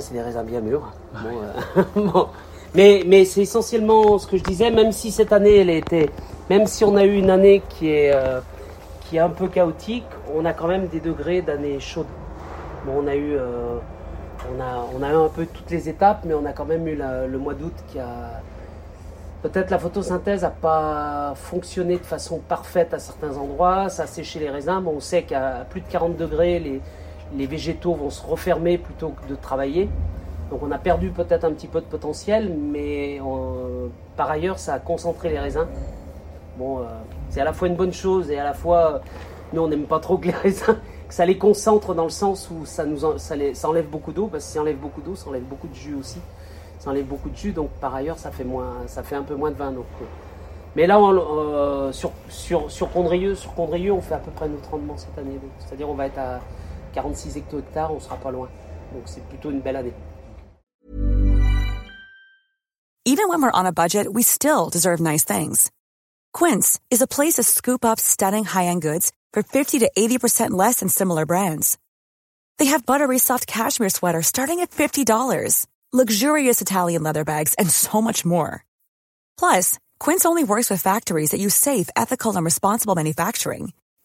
C'est des raisins bien mûrs. Euh, bon. Mais, mais c'est essentiellement ce que je disais, même si cette année, elle était, même si on a eu une année qui est, euh, qui est un peu chaotique, on a quand même des degrés d'année chaude. Bon, on a eu, euh, on a, on a eu un peu toutes les étapes, mais on a quand même eu le mois d'août qui a, peut-être la photosynthèse n'a pas fonctionné de façon parfaite à certains endroits, ça a séché les raisins. Bon, on sait qu'à plus de 40 degrés, les, les végétaux vont se refermer plutôt que de travailler. Donc on a perdu peut-être un petit peu de potentiel, mais euh, par ailleurs, ça a concentré les raisins. Bon, euh, c'est à la fois une bonne chose et à la fois, euh, nous on n'aime pas trop que les raisins, que ça les concentre dans le sens où ça, nous ça, les- enlève beaucoup d'eau, parce que ça enlève beaucoup d'eau, ça enlève beaucoup de jus aussi. Ça enlève beaucoup de jus, donc par ailleurs, ça fait, moins, ça fait un peu moins de vin. Donc, mais là, sur, sur, sur Condrieux, sur Condrieux, on fait à peu près notre rendement cette année. C'est-à-dire on va être à 46 hecto-hectares, on sera pas loin. Donc c'est plutôt une belle année. Even when we're on a budget, we still deserve nice things. Quince is a place to scoop up stunning high-end goods for 50 to 80% less than similar brands. They have buttery soft cashmere sweaters starting at $50, luxurious Italian leather bags, and so much more. Plus, Quince only works with factories that use safe, ethical, and responsible manufacturing.